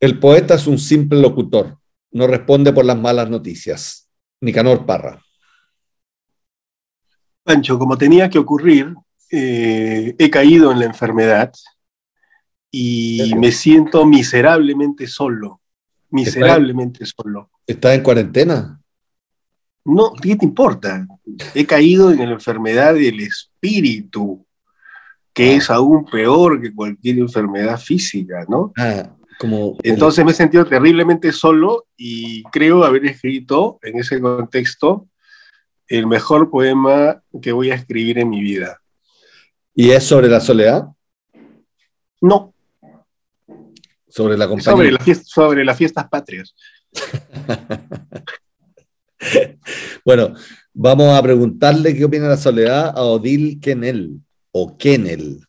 El poeta es un simple locutor, no responde por las malas noticias. Nicanor Parra. Pancho, como tenía que ocurrir, eh, he caído en la enfermedad y me siento miserablemente solo, miserablemente solo. ¿Estás en cuarentena? No, ¿qué te importa? He caído en la enfermedad del espíritu, que ah. es aún peor que cualquier enfermedad física, ¿no? Ah, como, Entonces me he sentido terriblemente solo y creo haber escrito en ese contexto el mejor poema que voy a escribir en mi vida. ¿Y es sobre la soledad? No. Sobre la compañía. Sobre, sobre las fiestas patrias. bueno, vamos a preguntarle qué opina la soledad a Odile Kennel o Kennel.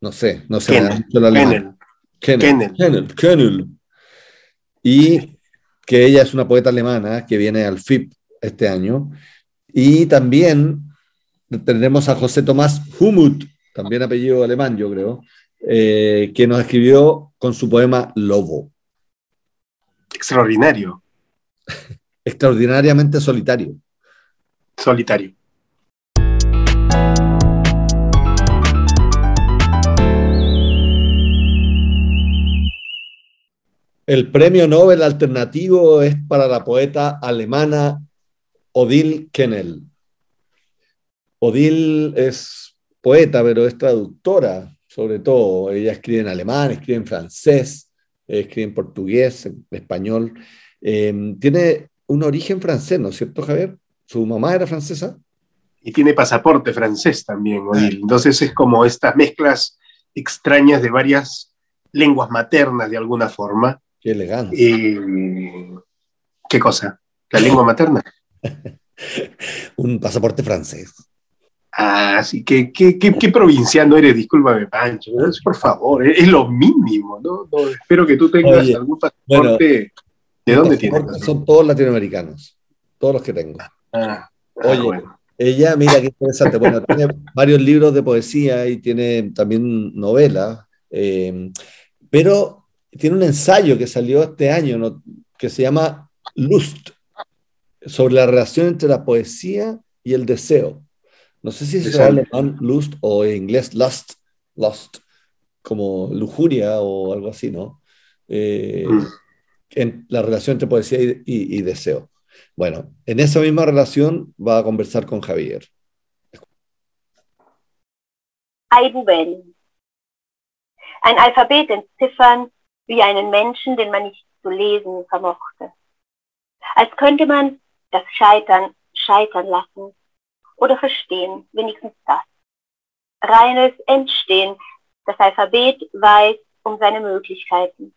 No sé, no sé. Kennel. Kennel. Kennel. Kennel. Y que ella es una poeta alemana que viene al FIP este año. Y también tenemos a José Tomás Humut, también apellido alemán, yo creo, eh, que nos escribió con su poema Lobo. Extraordinario. Extraordinariamente solitario. Solitario. El premio Nobel alternativo es para la poeta alemana Odile Kennel. Odile es poeta, pero es traductora, sobre todo. Ella escribe en alemán, escribe en francés, escribe en portugués, en español. Em, tiene un origen francés, ¿no es cierto, Javier? ¿Su mamá era francesa? Y tiene pasaporte francés también, Odile. Entonces es como estas mezclas extrañas de varias lenguas maternas de alguna forma. Qué elegante. Eh, ¿Qué cosa? ¿La lengua materna? Un pasaporte francés. Ah, sí, qué, qué, qué, provinciano eres, discúlpame, Pancho. Por favor, es, lo mínimo, ¿no? espero que tú tengas algún pasaporte. ¿De dónde tienes? Son todos latinoamericanos, todos los que tengo. Ah, ah Oye, ella, mira qué interesante. Bueno, tiene varios libros de poesía y tiene también novelas, eh, pero tiene un ensayo que salió este año que se llama Lust, sobre la relación entre la poesía y el deseo. No sé si es alemán Lust o en inglés Lust, Lust, como lujuria o algo así, ¿no? Eh, mm. En la relación entre poesía y, deseo. Bueno, en esa misma relación va a conversar con Javier. Ein Alphabet entziffern wie einen Menschen, den man nicht zu lesen vermochte. Als könnte man das Scheitern scheitern lassen oder verstehen, wenigstens das. Reines Entstehen, das Alphabet weiß um seine Möglichkeiten,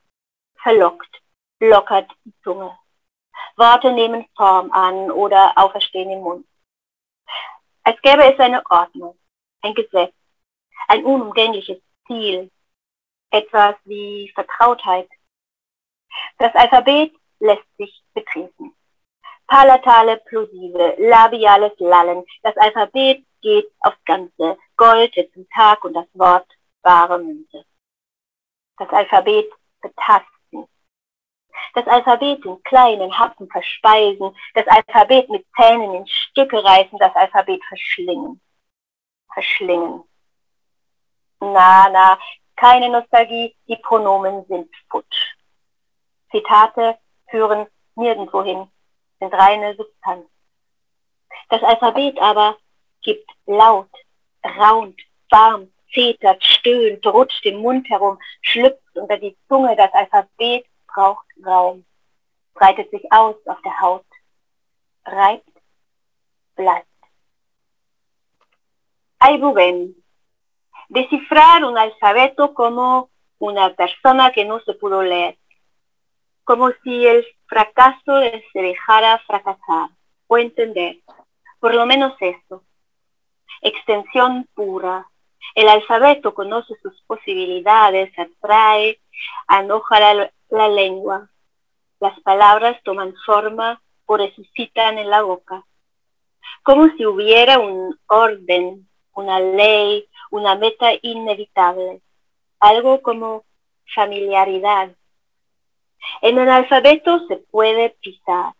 verlockt, lockert die Zunge. Worte nehmen Form an oder auferstehen im Mund. Als gäbe es eine Ordnung, ein Gesetz, ein unumgängliches Ziel, etwas wie Vertrautheit. Das Alphabet lässt sich betreten. Palatale Plosive, labiales Lallen. Das Alphabet geht aufs Ganze. Gold wird zum Tag und das Wort wahre Münze. Das Alphabet betasten. Das Alphabet in kleinen Happen verspeisen. Das Alphabet mit Zähnen in Stücke reißen. Das Alphabet verschlingen. Verschlingen. Na, na, keine Nostalgie, die Pronomen sind futsch. Zitate führen nirgendwo hin, sind reine Substanz. Das Alphabet aber gibt laut, raunt, warmt, zetert, stöhnt, rutscht im Mund herum, schlüpft unter die Zunge. Das Alphabet braucht Raum, breitet sich aus auf der Haut, reibt, bleibt. Aibuben, descifrar un alfabeto como una persona que no se pudo leer, como si el fracaso se dejara fracasar o entender, por lo menos eso. Extensión pura. El alfabeto conoce sus posibilidades, atrae, anoja la, la lengua. Las palabras toman forma o resucitan en la boca. Como si hubiera un orden, una ley, una meta inevitable, algo como familiaridad, En el alfabeto se puede pisar.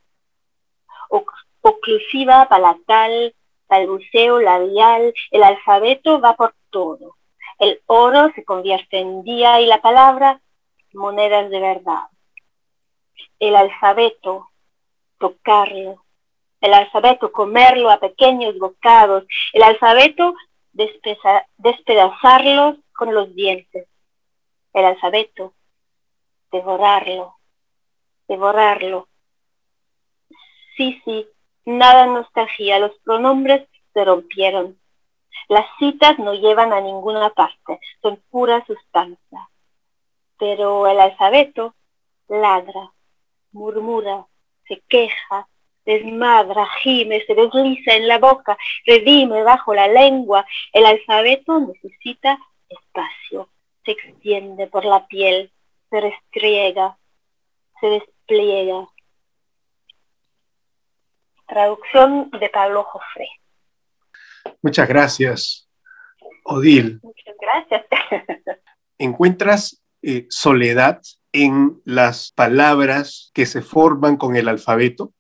Oclusiva, palatal, balbuceo, labial, el alfabeto va por todo. El oro se convierte en día y la palabra monedas de verdad. El alfabeto, tocarlo. El alfabeto, comerlo a pequeños bocados. El alfabeto, despedazarlo con los dientes. El alfabeto, devorarlo, devorarlo. Sí, sí, nada nostalgia, los pronombres se rompieron. Las citas no llevan a ninguna parte, son pura sustancia. Pero el alfabeto ladra, murmura, se queja, desmadra, gime, se desliza en la boca, redime bajo la lengua. El alfabeto necesita espacio, se extiende por la piel, se restriega, se despliega. Traducción de Pablo Jofre. Muchas gracias, Odil. Muchas gracias. ¿Encuentras eh, soledad en las palabras que se forman con el alfabeto?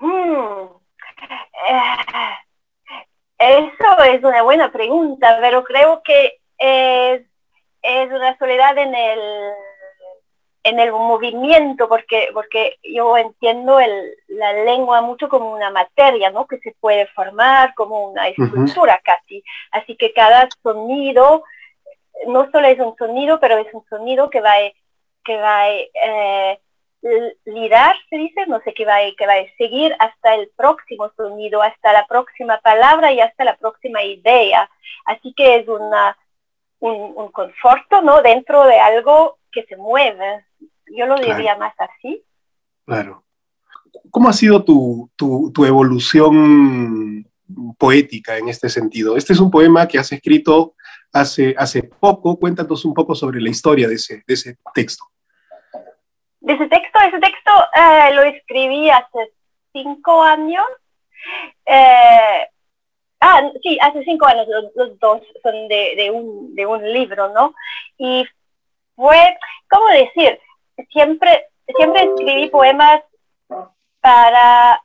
Hmm. Eh, eso es una buena pregunta, pero creo que es, es una soledad en el en el movimiento, porque, porque yo entiendo el, la lengua mucho como una materia, ¿no? Que se puede formar como una escultura casi. Así que cada sonido, no solo es un sonido, pero es un sonido que va, que va eh, lidar, se dice, no sé, que va, a seguir hasta el próximo sonido, hasta la próxima palabra y hasta la próxima idea. Así que es una, un, un conforto, ¿no? Dentro de algo que se mueve. Yo lo diría más así. Claro. ¿Cómo ha sido tu, tu, evolución poética en este sentido? Este es un poema que has escrito hace, hace poco. Cuéntanos un poco sobre la historia de ese, de ese texto. De ese texto, ese texto eh, lo escribí hace cinco años. Eh, ah, sí, hace cinco años, los, dos son de, de, un, de un libro, ¿no? Y fue, ¿cómo decir? siempre, siempre escribí poemas para,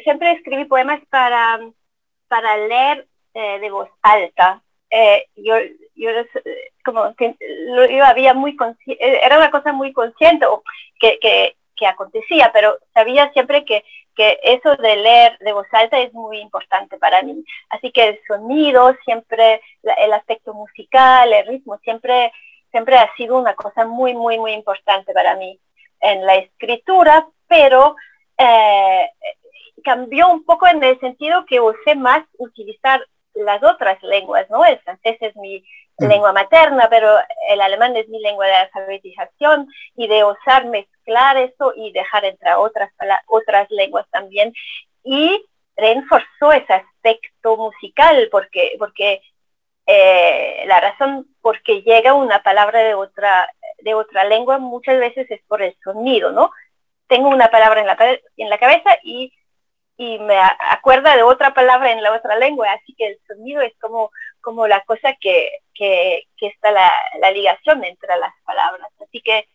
siempre escribí poemas para, para leer eh, de voz alta. Eh, yo, yo como que yo había muy era una cosa muy consciente que, que, que, acontecía, pero sabía siempre que, que eso de leer de voz alta es muy importante para mí. Así que el sonido, siempre el aspecto musical, el ritmo, siempre siempre ha sido una cosa muy, muy, muy importante para mí en la escritura, pero eh, cambió un poco en el sentido que usé más utilizar las otras lenguas, ¿no? El francés es mi lengua materna, pero el alemán es mi lengua de alfabetización y de osar mezclar eso y dejar entrar otras, otras lenguas también. Y reforzó ese aspecto musical porque, porque eh, la razón por qué llega una palabra de otra, de otra lengua muchas veces es por el sonido, ¿no? Tengo una palabra en la, en la cabeza y, y me acuerda de otra palabra en la otra lengua, así que el sonido es como, como la cosa que, que, que está la, la, ligación entre las palabras. Así que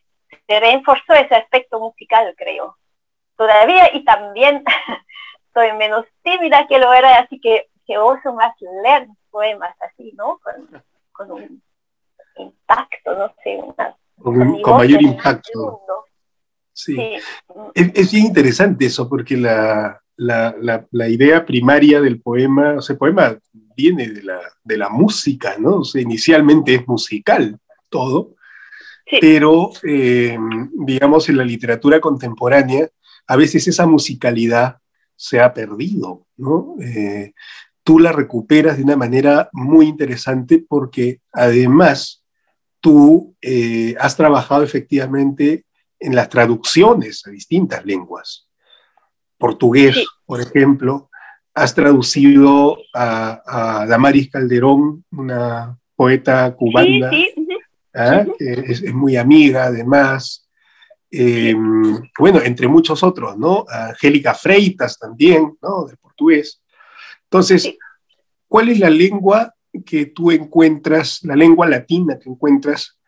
se reforzó ese aspecto musical, creo. Todavía y también soy menos tímida que lo era, así que, que oso más leer poemas así, ¿no? Con, un impacto, no sé, una, con, mayor impacto. Sí. Es, bien interesante eso, porque la, la, la, idea primaria del poema, o sea, el poema viene de la, de la música, ¿no? O sea, inicialmente es musical todo, pero, eh, digamos, en la literatura contemporánea, a veces esa musicalidad se ha perdido, ¿no? Eh, tú la recuperas de una manera muy interesante porque además tú eh, has trabajado efectivamente en las traducciones a distintas lenguas. Portugués, por ejemplo, has traducido a, Damaris Calderón, una poeta cubana, ¿ah? que es, muy amiga además. Eh, bueno, entre muchos otros, ¿no? Angélica Freitas también, ¿no? De portugués. Entonces, ¿cuál es la lengua que tú encuentras, la lengua latina que encuentras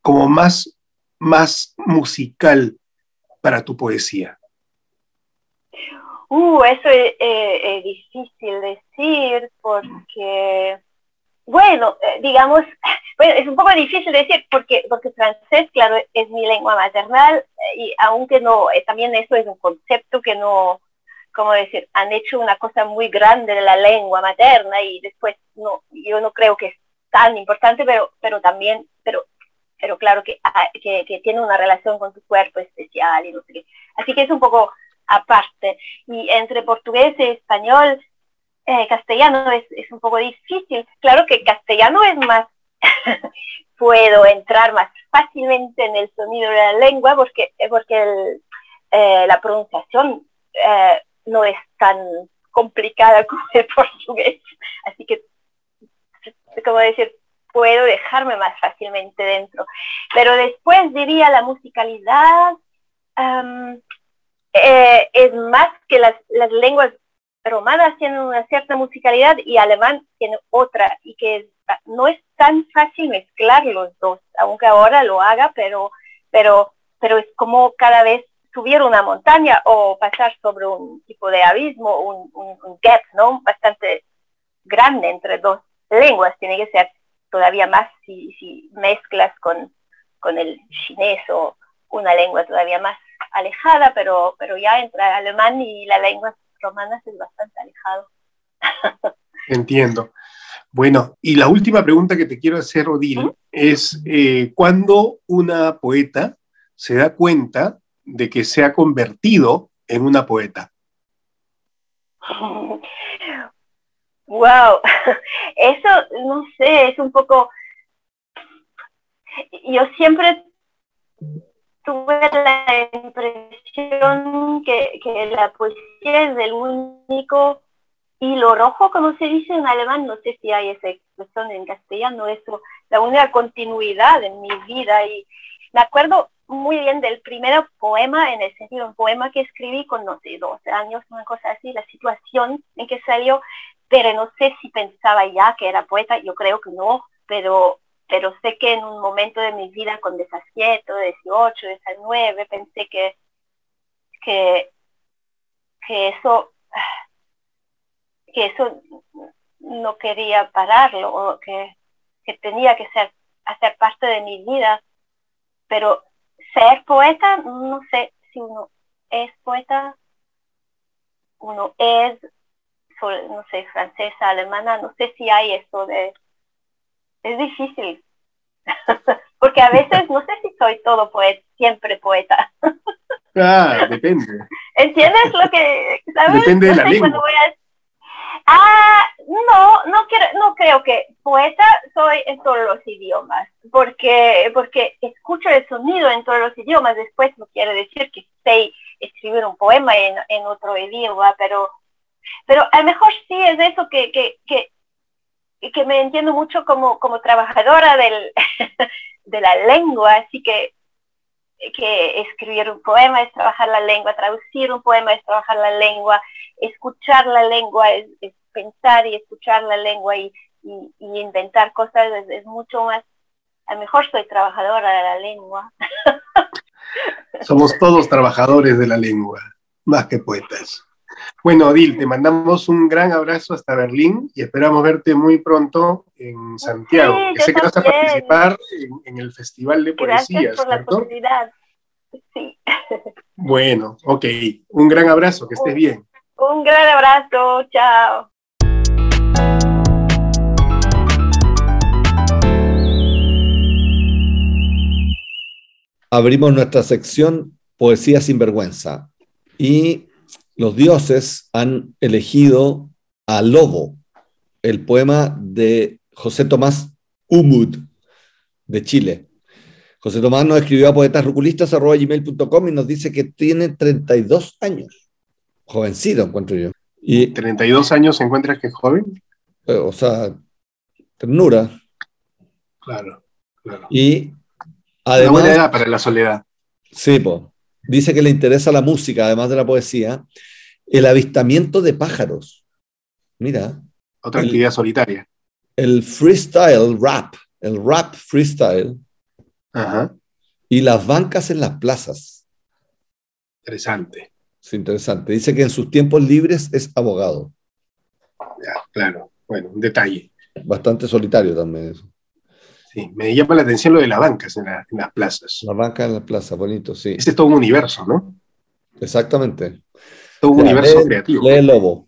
como más, más musical para tu poesía? Uh, eso es, difícil decir porque, bueno, eh, digamos, bueno, es un poco difícil decir porque, porque francés, claro, es mi lengua maternal eh, y aunque no, eh, también eso es un concepto que no, como decir, han hecho una cosa muy grande de la lengua materna y después no, yo no creo que es tan importante, pero, pero también, pero, pero claro que, ah, que, que tiene una relación con tu cuerpo especial y no sé qué. Así que es un poco aparte. Y entre portugués y español, eh, castellano es, un poco difícil. Claro que castellano es más, puedo entrar más fácilmente en el sonido de la lengua porque, porque eh, la pronunciación eh, no es tan complicada como el portugués. Así que, como decir, puedo dejarme más fácilmente dentro. Pero después diría la musicalidad. Eh, es más que las, las, lenguas romanas tienen una cierta musicalidad y alemán tiene otra y que no es tan fácil mezclar los dos, aunque ahora lo haga, pero, pero, pero es como cada vez subir una montaña o pasar sobre un tipo de abismo, un, un, gap, ¿no? Bastante grande entre dos lenguas, tiene que ser todavía más si, si mezclas con, con el chinés o una lengua todavía más alejada, pero, pero ya entre el alemán y la lengua romana es bastante alejado. Entiendo. Bueno, y la última pregunta que te quiero hacer, Odil, es eh, ¿cuándo una poeta se da cuenta de que se ha convertido en una poeta? Wow, eso no sé, es un poco. Yo siempre tuve la impresión que, que, la poesía es el único hilo rojo, como se dice en alemán, no sé si hay esa expresión en castellano, eso, la única continuidad en mi vida. Y me acuerdo muy bien del primer poema, en el sentido, un poema que escribí con, no sé, 12 años, una cosa así, la situación en que salió, pero no sé si pensaba ya que era poeta, yo creo que no, pero pero sé que en un momento de mi vida con 17, 18, 19, pensé que, que, que eso que eso no quería pararlo o que, que tenía que ser hacer parte de mi vida. Pero ser poeta no sé si uno es poeta uno es no sé francesa alemana no sé si hay eso de es difícil. Porque a veces no sé si soy todo poeta, siempre poeta. Ah, depende. ¿Entiendes lo que sabes? Depende de la lengua. Ah, no, no, quiero, no creo que poeta soy en todos los idiomas, porque, porque escucho el sonido en todos los idiomas, después no quiere decir que sé escribir un poema en, en otro idioma, pero, pero a lo mejor sí es eso que, que, que que me entiendo mucho como, como trabajadora del, de la lengua, así que, que escribir un poema es trabajar la lengua, traducir un poema es trabajar la lengua, escuchar la lengua es, pensar y escuchar la lengua y, y, inventar cosas es, mucho más, a lo mejor soy trabajadora de la lengua. Somos todos trabajadores de la lengua, más que poetas. Bueno, Odil, te mandamos un gran abrazo hasta Berlín y esperamos verte muy pronto en Santiago. sé que vas a participar en, el Festival de Poesía. Gracias por la oportunidad. Sí. Bueno, ok. Un gran abrazo, que estés bien. Un gran abrazo, chao. Abrimos nuestra sección Poesía sin vergüenza y los dioses han elegido a Lobo, el poema de José Tomás Umud, de Chile. José Tomás nos escribió a poetasruculistas.com y nos dice que tiene 32 años. Jovencito, encuentro yo. Y, ¿32 años encuentras que es joven? Eh, o sea, ternura. Claro, claro. Y además... Una buena edad para la soledad. Sí, pues dice que le interesa la música, además de la poesía, el avistamiento de pájaros. Mira. Otra actividad solitaria. El freestyle rap, el rap freestyle. Ajá. Y las bancas en las plazas. Interesante. Es interesante. Dice que en sus tiempos libres es abogado. Ya, claro. Bueno, un detalle. Bastante solitario también eso. Sí, me llama la atención lo de las bancas en, las plazas. La banca en la plaza, bonito, sí. Ese es todo un universo, ¿no? Exactamente. Todo un universo creativo. Lee Lobo.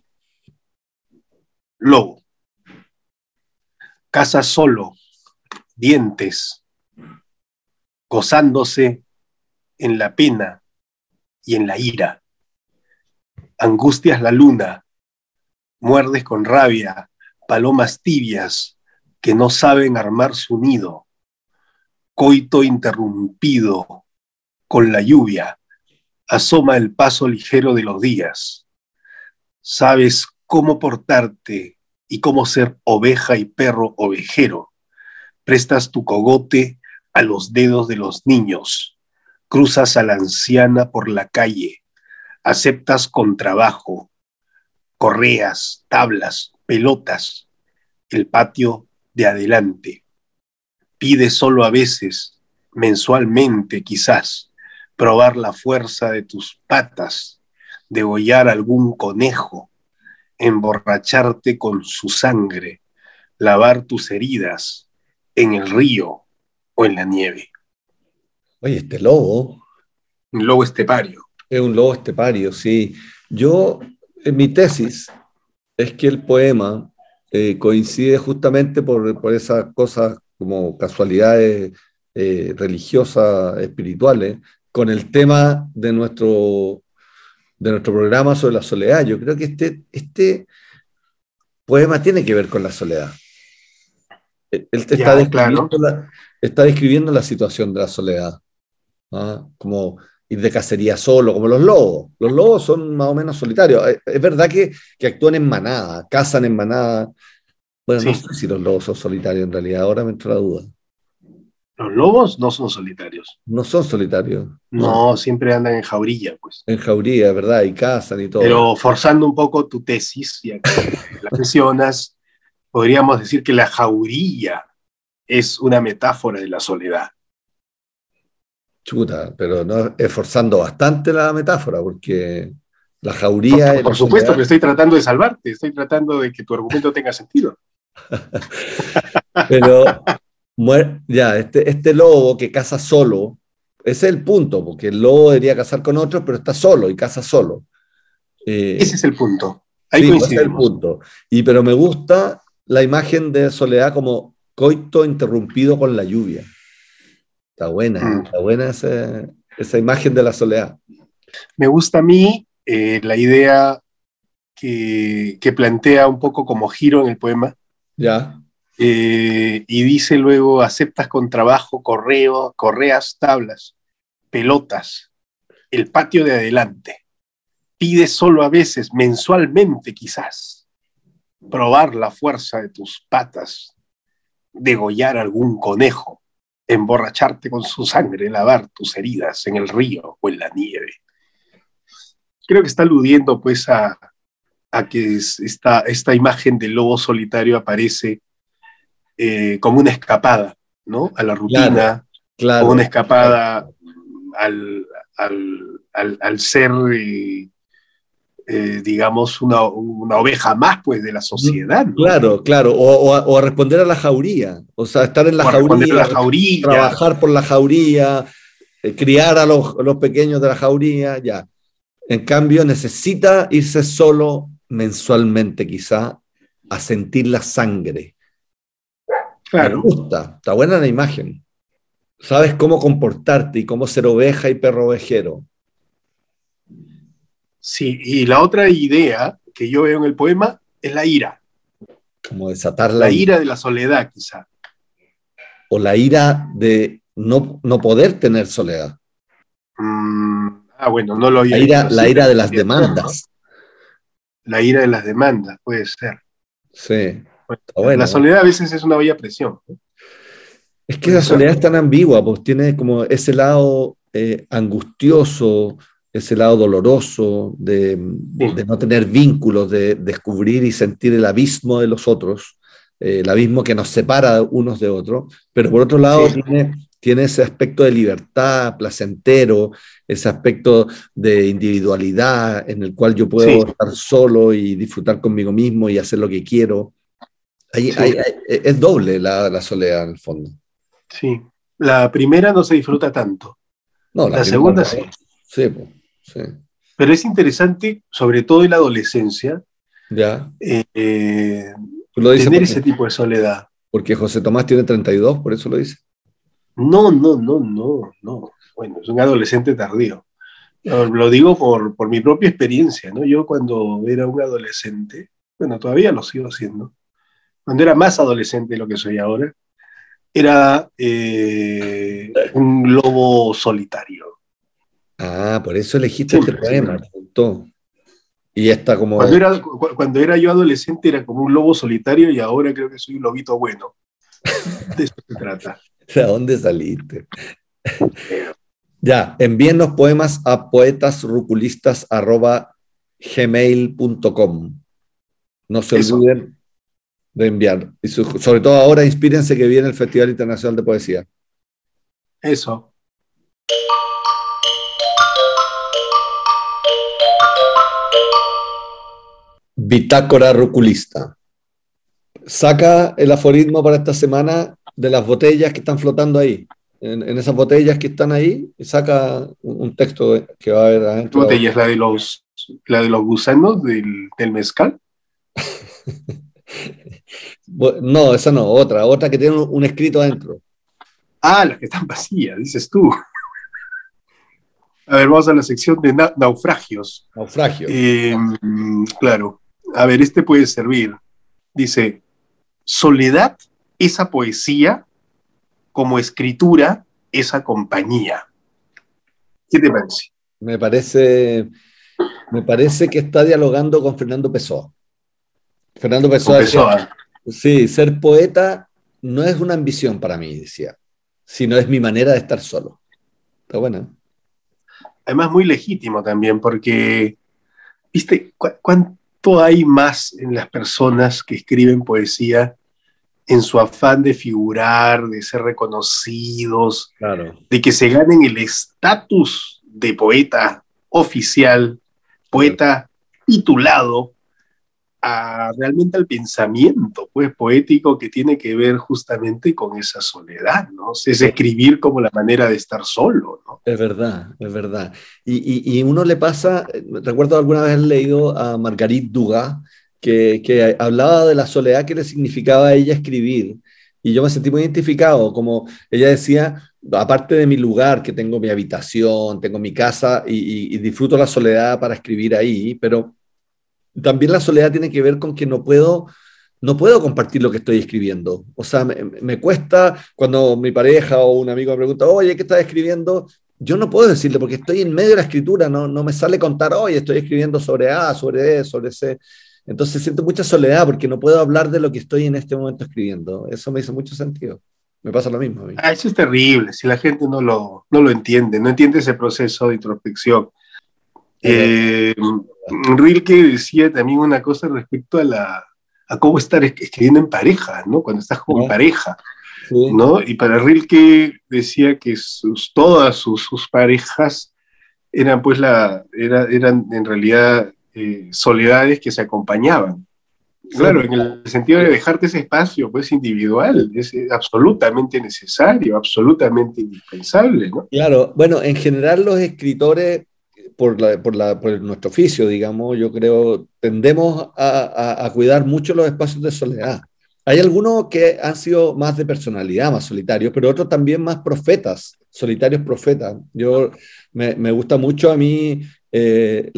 Lobo. Casa solo, dientes, gozándose en la pena y en la ira. Angustias la luna, muerdes con rabia, palomas tibias que no saben armar su nido. Coito interrumpido con la lluvia, asoma el paso ligero de los días. Sabes cómo portarte y cómo ser oveja y perro ovejero. Prestas tu cogote a los dedos de los niños. Cruzas a la anciana por la calle. Aceptas con trabajo. Correas, tablas, pelotas. El patio de adelante. Pides solo a veces, mensualmente quizás, probar la fuerza de tus patas, degollar algún conejo, emborracharte con su sangre, lavar tus heridas en el río o en la nieve. Oye, este lobo. Un lobo estepario. Es un lobo estepario, sí. Yo, en mi tesis, es que el poema eh, coincide justamente por, por esas cosas como casualidades eh, religiosas, espirituales, con el tema de nuestro, de nuestro programa sobre la soledad. Yo creo que este, este poema tiene que ver con la soledad. Él está, describiendo la, está, describiendo la, situación de la soledad. ¿ah? Como ir de cacería solo, como los lobos. Los lobos son más o menos solitarios. Eh, es verdad que, que actúan en manada, cazan en manada. Bueno, no sé si los lobos son solitarios en realidad, ahora me entra la duda. Los lobos no son solitarios. No son solitarios. No, siempre andan en jaurilla, pues. En jaurilla, ¿verdad? Y cazan y todo. Pero forzando un poco tu tesis, ya que la mencionas, podríamos decir que la jaurilla es una metáfora de la soledad. Chuta, pero no esforzando bastante la metáfora, porque la jauría. Por, por supuesto que estoy tratando de salvarte, estoy tratando de que tu argumento tenga sentido. pero ya, este, este lobo que caza solo, ese es el punto, porque el lobo debería cazar con otros, pero está solo y caza solo. Eh, ese es el punto. Ahí sí, ese es el punto. Y pero me gusta la imagen de Soledad como coito interrumpido con la lluvia. Está buena, mm. está buena esa, esa, imagen de la soledad. Me gusta a mí eh, la idea que, que, plantea un poco como giro en el poema. Ya. Eh, y dice luego, aceptas con trabajo correo, correas, tablas, pelotas, el patio de adelante. Pides solo a veces, mensualmente quizás, probar la fuerza de tus patas, degollar algún conejo, emborracharte con su sangre, lavar tus heridas en el río o en la nieve. Creo que está aludiendo pues a, a que esta, esta imagen del lobo solitario aparece eh, como una escapada, ¿no? A la rutina, como una escapada al, ser, eh, eh, digamos, una, oveja más, pues, de la sociedad. Claro, claro, o, a responder a la jauría, o sea, estar en la, jauría, trabajar por la jauría, criar a los, los pequeños de la jauría, ya. En cambio, necesita irse solo mensualmente, quizá, a sentir la sangre me gusta, está buena la imagen. Sabes cómo comportarte y cómo ser oveja y perro ovejero. Sí, y la otra idea que yo veo en el poema es la ira. Como desatar la, ira. de la soledad, quizá. O la ira de no, no poder tener soledad. Mm, ah, bueno, no lo había La ira, la ira de las demandas. La ira de las demandas, puede ser. Sí la soledad a veces es una bella presión. Es que la soledad es tan ambigua, pues tiene como ese lado eh, angustioso, ese lado doloroso de, no tener vínculos, de descubrir y sentir el abismo de los otros, eh, el abismo que nos separa unos de otros, pero por otro lado tiene, tiene ese aspecto de libertad, placentero, ese aspecto de individualidad en el cual yo puedo estar solo y disfrutar conmigo mismo y hacer lo que quiero. es doble la, soledad en el fondo. Sí, la primera no se disfruta tanto. No, la, segunda sí. Sí, sí. Pero es interesante, sobre todo en la adolescencia, ya. Eh, tener ese tipo de soledad. Porque José Tomás tiene 32, por eso lo dice. No, no, no, no, no. Bueno, es un adolescente tardío. Lo digo por, por mi propia experiencia, ¿no? Yo cuando era un adolescente, bueno, todavía lo sigo haciendo, cuando era más adolescente de lo que soy ahora, era eh, un lobo solitario. Ah, por eso elegiste este poema, Y está como. Cuando era, cuando era yo adolescente era como un lobo solitario y ahora creo que soy un lobito bueno. De eso se trata. ¿De dónde saliste? ya, envíennos poemas a poetasruculistas.gmail.com. No se olviden de enviar. Y sobre todo ahora, inspírense que viene el Festival Internacional de Poesía. Eso. Bitácora Ruculista. Saca el aforismo para esta semana de las botellas que están flotando ahí. En, esas botellas que están ahí, saca un, texto que va a haber adentro. ¿Qué botella es la de los, la de los gusanos del, del mezcal? no, esa no, otra, otra que tiene un, escrito adentro. Ah, las que están vacías, dices tú. A ver, vamos a la sección de naufragios. Naufragios. Eh, claro. A ver, este puede servir. Dice, soledad esa poesía como escritura, esa compañía. ¿Qué te parece? Me parece, me parece que está dialogando con Fernando Pessoa. Fernando Pessoa, sí, ser poeta no es una ambición para mí, decía, sino es mi manera de estar solo. Está bueno. Además, muy legítimo también, porque, ¿viste cuánto hay más en las personas que escriben poesía en su afán de figurar, de ser reconocidos, de que se ganen el estatus de poeta oficial, poeta titulado, realmente al pensamiento pues, poético que tiene que ver justamente con esa soledad, ¿no? Es escribir como la manera de estar solo. Es verdad, es verdad. Y, y, uno le pasa, recuerdo alguna vez leído a Marguerite Dugas, que, hablaba de la soledad que le significaba a ella escribir. Y yo me sentí muy identificado, como ella decía, aparte de mi lugar, que tengo mi habitación, tengo mi casa y, disfruto la soledad para escribir ahí, pero también la soledad tiene que ver con que no puedo, no puedo compartir lo que estoy escribiendo. O sea, me, cuesta cuando mi pareja o un amigo me pregunta, oye, ¿qué estás escribiendo? Yo no puedo decirle porque estoy en medio de la escritura, no, no me sale contar, oye, estoy escribiendo sobre A, sobre E, sobre C. Entonces siento mucha soledad porque no puedo hablar de lo que estoy en este momento escribiendo. Eso me hizo mucho sentido. Me pasa lo mismo. A mí. Ah, eso es terrible, si la gente no lo, no lo entiende, no entiende ese proceso de introspección. Eh, Rilke decía también una cosa respecto a, la, a cómo estar escribiendo en pareja, ¿no? Cuando estás con pareja, ¿no? Y para Rilke decía que sus, todas sus, sus, parejas eran pues la, era, eran en realidad eh, soledades que se acompañaban. Claro, en el sentido de dejarte ese espacio pues individual, es absolutamente necesario, absolutamente indispensable. ¿no? Claro, bueno, en general los escritores, por, por, por nuestro oficio, digamos, yo creo, tendemos a, a, cuidar mucho los espacios de soledad. Hay algunos que han sido más de personalidad, más solitarios, pero otros también más profetas, solitarios profetas. Yo me, me gusta mucho a mí eh,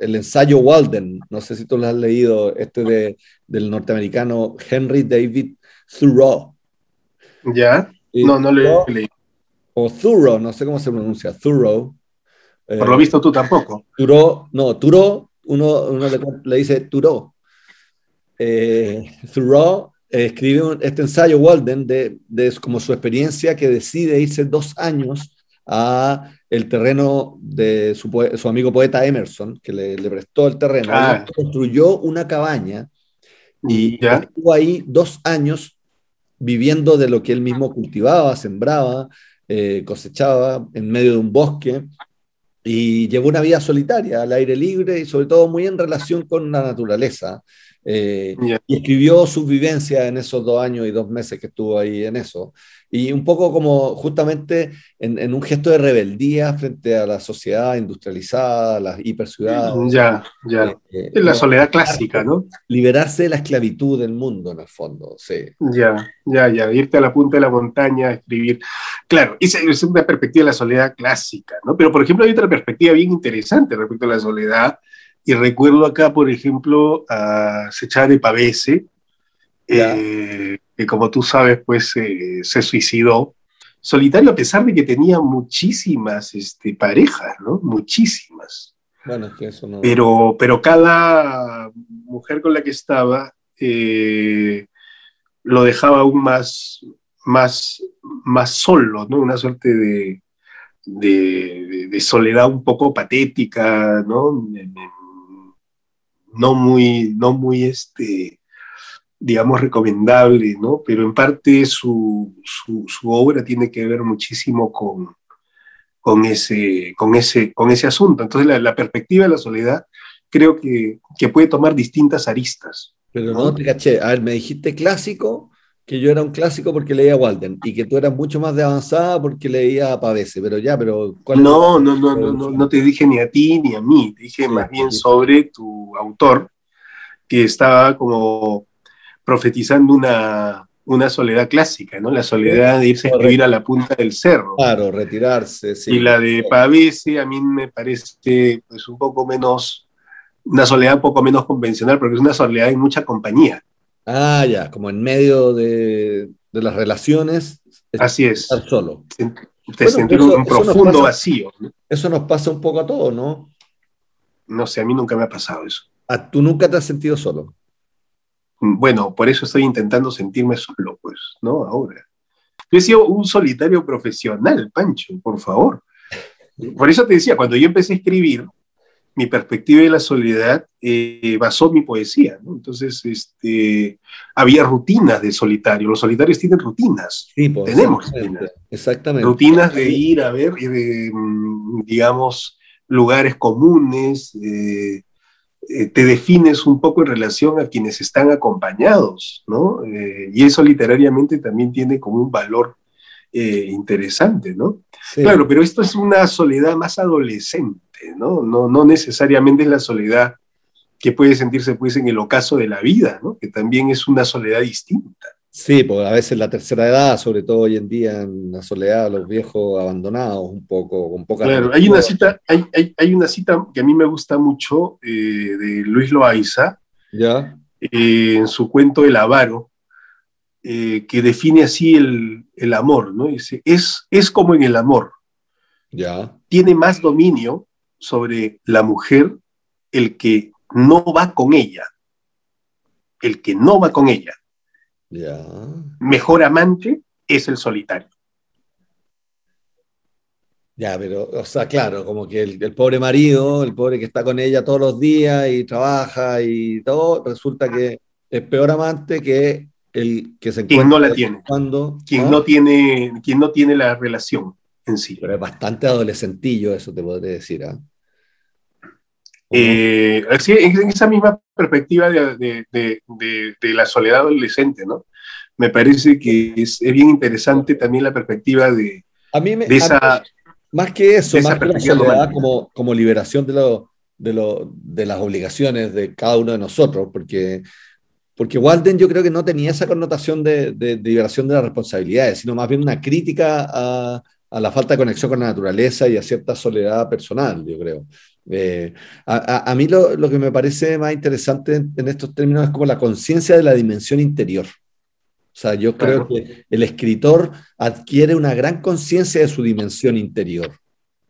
el ensayo Walden, no sé si tú lo has leído, este de, del norteamericano Henry David Thoreau. ¿Ya? No, no lo he leído. O Thoreau, no sé cómo se pronuncia, Thoreau. Por lo visto tú tampoco. Thoreau, no, Thoreau, uno, le, dice Thoreau. Eh, Thoreau eh, escribe este ensayo Walden de, de como su experiencia que decide irse dos años a el terreno de su, su amigo poeta Emerson, que le, le prestó el terreno. Ah. Construyó una cabaña y estuvo ahí dos años viviendo de lo que él mismo cultivaba, sembraba, eh, cosechaba en medio de un bosque y llevó una vida solitaria, al aire libre y sobre todo muy en relación con la naturaleza. Eh, y escribió sus vivencias en esos dos años y dos meses que estuvo ahí en eso. Y un poco como justamente en, un gesto de rebeldía frente a la sociedad industrializada, las hiperciudades. Ya, ya. Eh, es la soledad clásica, ¿no? Liberarse de la esclavitud del mundo, en el fondo, sí. Ya, ya, ya. Irte a la punta de la montaña, escribir. Claro, esa es una perspectiva de la soledad clásica, ¿no? Pero, por ejemplo, hay otra perspectiva bien interesante respecto a la soledad, y recuerdo acá, por ejemplo, a Sechare Pavese, eh, que como tú sabes, pues eh, se suicidó. Solitario a pesar de que tenía muchísimas este, parejas, ¿no? Muchísimas. Bueno, que eso no... Pero, pero cada mujer con la que estaba eh, lo dejaba aún más, más, más solo, ¿no? Una suerte de, de, de soledad un poco patética, ¿no? no muy, no muy este, digamos, recomendable, ¿no? Pero en parte su, obra tiene que ver muchísimo con, con, ese, con, ese, con ese asunto. Entonces la, perspectiva de la soledad creo que, puede tomar distintas aristas. Pero no, te caché. A ver, me dijiste clásico, que yo era un clásico porque leía Walden, y que tú eras mucho más de avanzada porque leía a Pavese, pero ya, pero... no, no, no, no, no, no te dije ni a ti ni a mí, te dije más bien sobre tu autor, que estaba como profetizando una, una soledad clásica, ¿no? La soledad de irse a escribir a la punta del cerro. Claro, retirarse, sí. Y la de Pavese a mí me parece pues un poco menos, una soledad un poco menos convencional, porque es una soledad en mucha compañía. Ah, ya, como en medio de, las relaciones. Así es. Estar solo. Te sentir un profundo vacío. Eso nos pasa un poco a todos, ¿no? No sé, a mí nunca me ha pasado eso. ¿A ¿Tú nunca te has sentido solo? Bueno, por eso estoy intentando sentirme solo, pues, ¿no? Ahora. Yo he sido un solitario profesional, Pancho, por favor. Por eso te decía, cuando yo empecé a escribir, mi perspectiva de la soledad eh, basó mi poesía, ¿no? Entonces, este, había rutinas de solitario. Los solitarios tienen rutinas. Sí, pues, Tenemos rutinas. Exactamente. Rutinas de ir a ver, mm, digamos, lugares comunes, eh, eh, te defines un poco en relación a quienes están acompañados, ¿no? y eso literariamente también tiene como un valor interesante, ¿no? Claro, pero esto es una soledad más adolescente. ¿no? No, necesariamente es la soledad que puede sentirse pues en el ocaso de la vida, ¿no? Que también es una soledad distinta. Sí, porque a veces la tercera edad, sobre todo hoy en día, en la soledad, los viejos abandonados, un poco, con poca... Claro, hay una, cita, hay, una cita que a mí me gusta mucho eh, de Luis Loaiza, ¿Ya? Eh, en su cuento El avaro, eh, que define así el, el, amor, ¿no? Dice, es, es como en el amor. Ya. Tiene más dominio sobre la mujer el que no va con ella. El que no va con ella. Mejor amante es el solitario. Ya, pero, o sea, claro, como que el, pobre marido, el pobre que está con ella todos los días y trabaja y todo, resulta que es peor amante que el que se encuentra. Quien no la tiene. Cuando, quien, ¿no? tiene, quien no tiene la relación en sí. Pero es bastante adolescentillo, eso te podría decir. ¿ah? Eh, en esa misma perspectiva de, la soledad adolescente, ¿no? Me parece que es, bien interesante también la perspectiva de, a mí me, esa... más que eso, más que la soledad como, como liberación de, lo, de, las obligaciones de cada uno de nosotros, porque, porque Walden yo creo que no tenía esa connotación de, liberación de las responsabilidades, sino más bien una crítica a, a la falta de conexión con la naturaleza y a cierta soledad personal, yo creo. Eh, a, mí lo, que me parece más interesante en, estos términos es como la conciencia de la dimensión interior. O sea, yo creo que el escritor adquiere una gran conciencia de su dimensión interior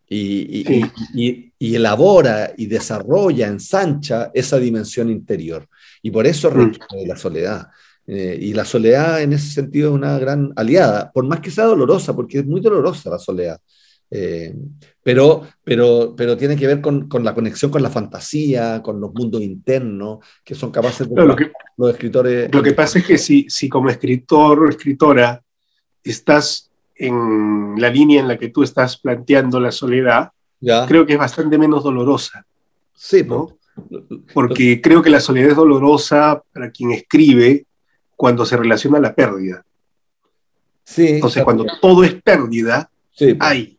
y, elabora y desarrolla, ensancha esa dimensión interior. Y por eso mm. requiere la soledad. Eh, y la soledad en ese sentido es una gran aliada, por más que sea dolorosa, porque es muy dolorosa la soledad. Eh, pero, pero, pero tiene que ver con, con, la conexión con la fantasía, con los mundos internos, que son capaces de... lo, que, los escritores. Lo que pasa es que si, si como escritor o escritora estás en la línea en la que tú estás planteando la soledad, creo que es bastante menos dolorosa. Sí, ¿no? Porque creo que la soledad es dolorosa para quien escribe cuando se relaciona a la pérdida. Sí, Entonces, cuando todo es pérdida, sí, hay,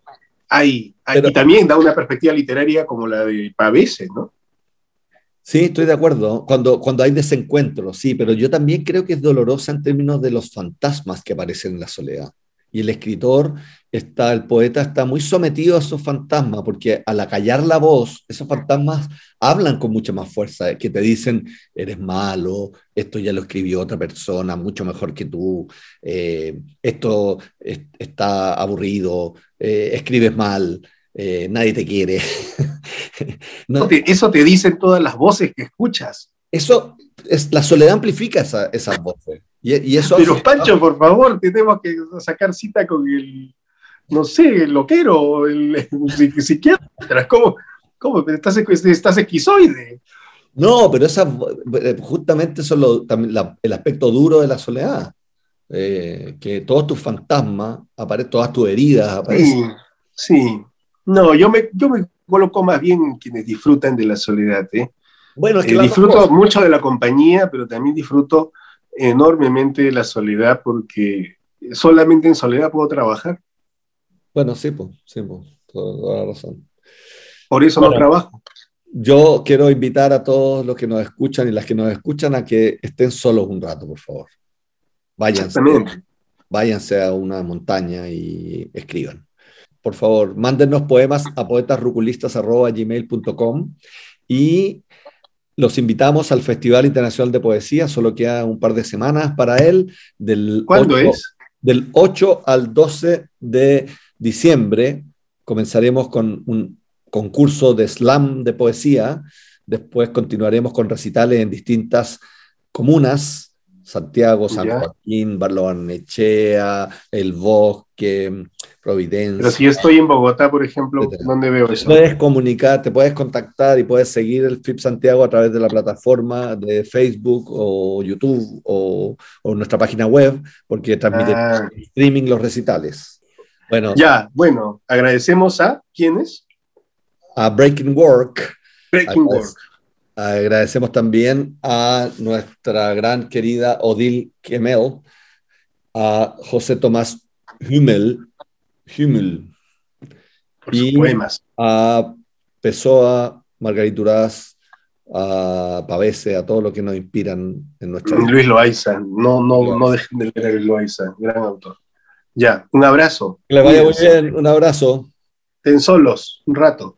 hay, y también da una perspectiva literaria como la de Pavese, ¿no? Sí, estoy de acuerdo. Cuando, cuando hay desencuentro, sí, pero yo también creo que es dolorosa en términos de los fantasmas que aparecen en la soledad. Y el escritor, está, el poeta está muy sometido a esos fantasmas, porque al acallar la voz, esos fantasmas hablan con mucha más fuerza, que te dicen, eres malo, esto ya lo escribió otra persona, mucho mejor que tú, eh, esto está aburrido, eh, escribes mal, eh, nadie te quiere. Eso te dicen todas las voces que escuchas. Eso, es, la soledad amplifica esas voces. Y, eso Pero Pancho, por favor, tenemos que sacar cita con el, no sé, el loquero, el, el psiquiatra. ¿Cómo, cómo? Estás, estás esquizoide. No, pero esa, justamente eso es también el aspecto duro de la soledad. Eh, que todos tus fantasmas, todas tus heridas aparecen. Sí, sí. No, yo me, yo me coloco más bien quienes disfrutan de la soledad. ¿eh? Bueno, es que eh, disfruto mucho de la compañía, pero también disfruto enormemente de la soledad porque solamente en soledad puedo trabajar. Bueno, sí, pues, sí, pues, toda la razón. Por eso no trabajo. Yo quiero invitar a todos los que nos escuchan y las que nos escuchan a que estén solos un rato, por favor. Váyanse, váyanse a una montaña y escriban. Por favor, mándenos poemas a poetasruculistas.gmail.com y los invitamos al Festival Internacional de Poesía, solo queda un par de semanas para él. Del ¿Cuándo es? Del 8 al 12 de diciembre comenzaremos con un concurso de slam de poesía, después continuaremos con recitales en distintas comunas, Santiago, San Joaquín, Barlobarnechea, El Bosque, Providencia. Pero si yo estoy en Bogotá, por ejemplo, ¿dónde veo eso? Puedes comunicar, te puedes contactar y puedes seguir el FIP Santiago a través de la plataforma de Facebook o YouTube o, nuestra página web, porque transmite ah. streaming los recitales. Bueno. Ya, bueno, agradecemos a quiénes? A Breaking Work. Breaking Work. Agradecemos también a nuestra gran querida Odile Kemel, a José Tomás Hummel, Hummel. y poemas. a Pessoa, Margarita Duraz, a Pavese, a todo lo que nos inspiran en nuestra vida. Luis Loaiza, no, no, no dejen de leer a Luis Loaiza, gran autor. Ya, un abrazo. Que le vaya muy bien, un abrazo. Ten solos, un rato.